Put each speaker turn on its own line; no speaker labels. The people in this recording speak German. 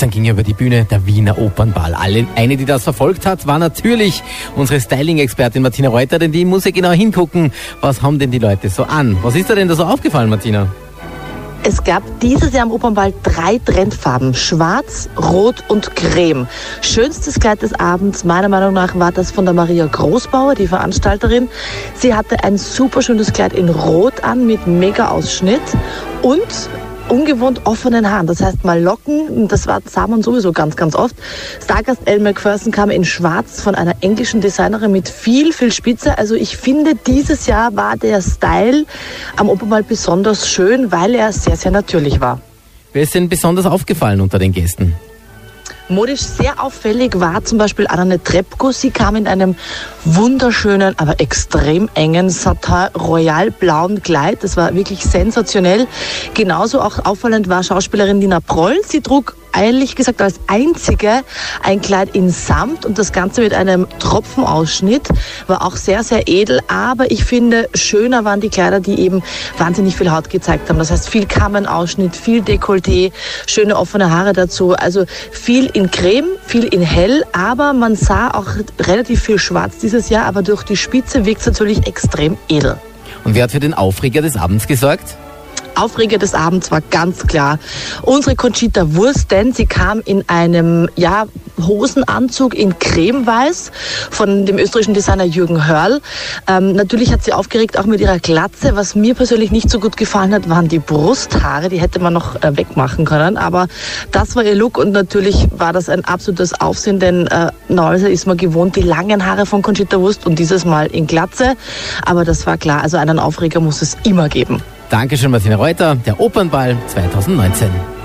Gestern ging über die Bühne der Wiener Opernball. Alle, eine, die das verfolgt hat, war natürlich unsere Styling-Expertin Martina Reuter, denn die muss ja genau hingucken, was haben denn die Leute so an. Was ist dir denn da so aufgefallen, Martina?
Es gab dieses Jahr am Opernball drei Trendfarben. Schwarz, Rot und Creme. Schönstes Kleid des Abends, meiner Meinung nach, war das von der Maria Großbauer, die Veranstalterin. Sie hatte ein super schönes Kleid in Rot an mit Mega-Ausschnitt und ungewohnt offenen Haaren. Das heißt mal Locken, das war, sah man sowieso ganz, ganz oft. Stargast Elle McPherson kam in Schwarz von einer englischen Designerin mit viel, viel Spitze. Also ich finde, dieses Jahr war der Style am Opernball besonders schön, weil er sehr, sehr natürlich war.
Wer ist denn besonders aufgefallen unter den Gästen?
Modisch sehr auffällig war zum Beispiel Anne Trepko. Sie kam in einem wunderschönen, aber extrem engen Satin Royal blauen Kleid. Das war wirklich sensationell. Genauso auch auffallend war Schauspielerin Nina Proll. Sie trug ehrlich gesagt als einzige ein Kleid in Samt und das Ganze mit einem Tropfenausschnitt war auch sehr, sehr edel. Aber ich finde, schöner waren die Kleider, die eben wahnsinnig viel Haut gezeigt haben. Das heißt, viel Kammenausschnitt, viel Dekolleté, schöne offene Haare dazu. Also viel in Creme, viel in Hell, aber man sah auch relativ viel Schwarz dieses Jahr, aber durch die Spitze wirkt es natürlich extrem edel.
Und wer hat für den Aufreger des Abends gesorgt?
Aufreger des Abends war ganz klar unsere Conchita Wurst, denn sie kam in einem ja, Hosenanzug in cremeweiß von dem österreichischen Designer Jürgen Hörl. Ähm, natürlich hat sie aufgeregt auch mit ihrer Glatze. Was mir persönlich nicht so gut gefallen hat, waren die Brusthaare. Die hätte man noch äh, wegmachen können. Aber das war ihr Look und natürlich war das ein absolutes Aufsehen, denn äh, normalerweise ist man gewohnt, die langen Haare von Conchita Wurst und dieses Mal in Glatze. Aber das war klar, also einen Aufreger muss es immer geben.
Dankeschön, Martina Reuter, der Opernball 2019.